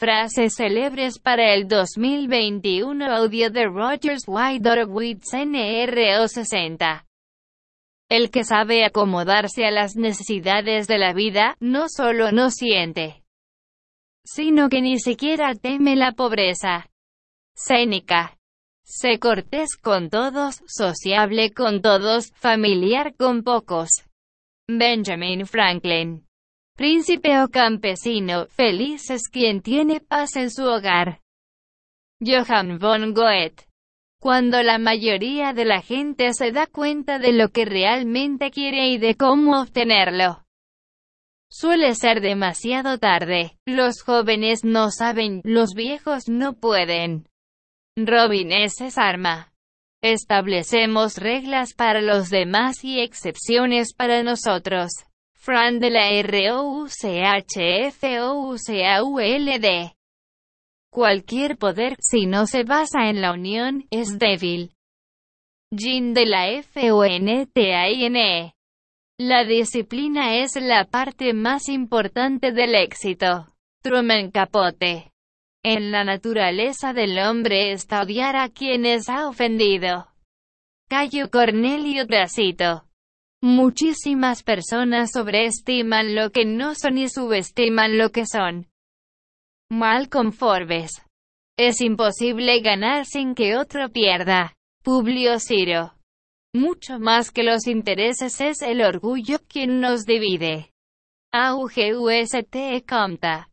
Frases célebres para el 2021 Audio de Rogers White NRO 60 El que sabe acomodarse a las necesidades de la vida, no solo no siente, sino que ni siquiera teme la pobreza. Sénica. Sé cortés con todos, sociable con todos, familiar con pocos. Benjamin Franklin príncipe o campesino, feliz es quien tiene paz en su hogar. Johann von Goethe. Cuando la mayoría de la gente se da cuenta de lo que realmente quiere y de cómo obtenerlo, suele ser demasiado tarde. Los jóvenes no saben, los viejos no pueden. Robin S. Arma. Establecemos reglas para los demás y excepciones para nosotros. Fran de la ROUCHFOUCAULD. Cualquier poder, si no se basa en la unión, es débil. Jean de la FONTAINE. La disciplina es la parte más importante del éxito. Truman Capote. En la naturaleza del hombre está odiar a quienes ha ofendido. Cayo Cornelio Tacito. Muchísimas personas sobreestiman lo que no son y subestiman lo que son. Malcolm Forbes. Es imposible ganar sin que otro pierda. Publio Ciro. Mucho más que los intereses es el orgullo quien nos divide. AUGUST Comta.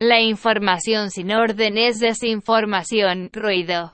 La información sin orden es desinformación, ruido.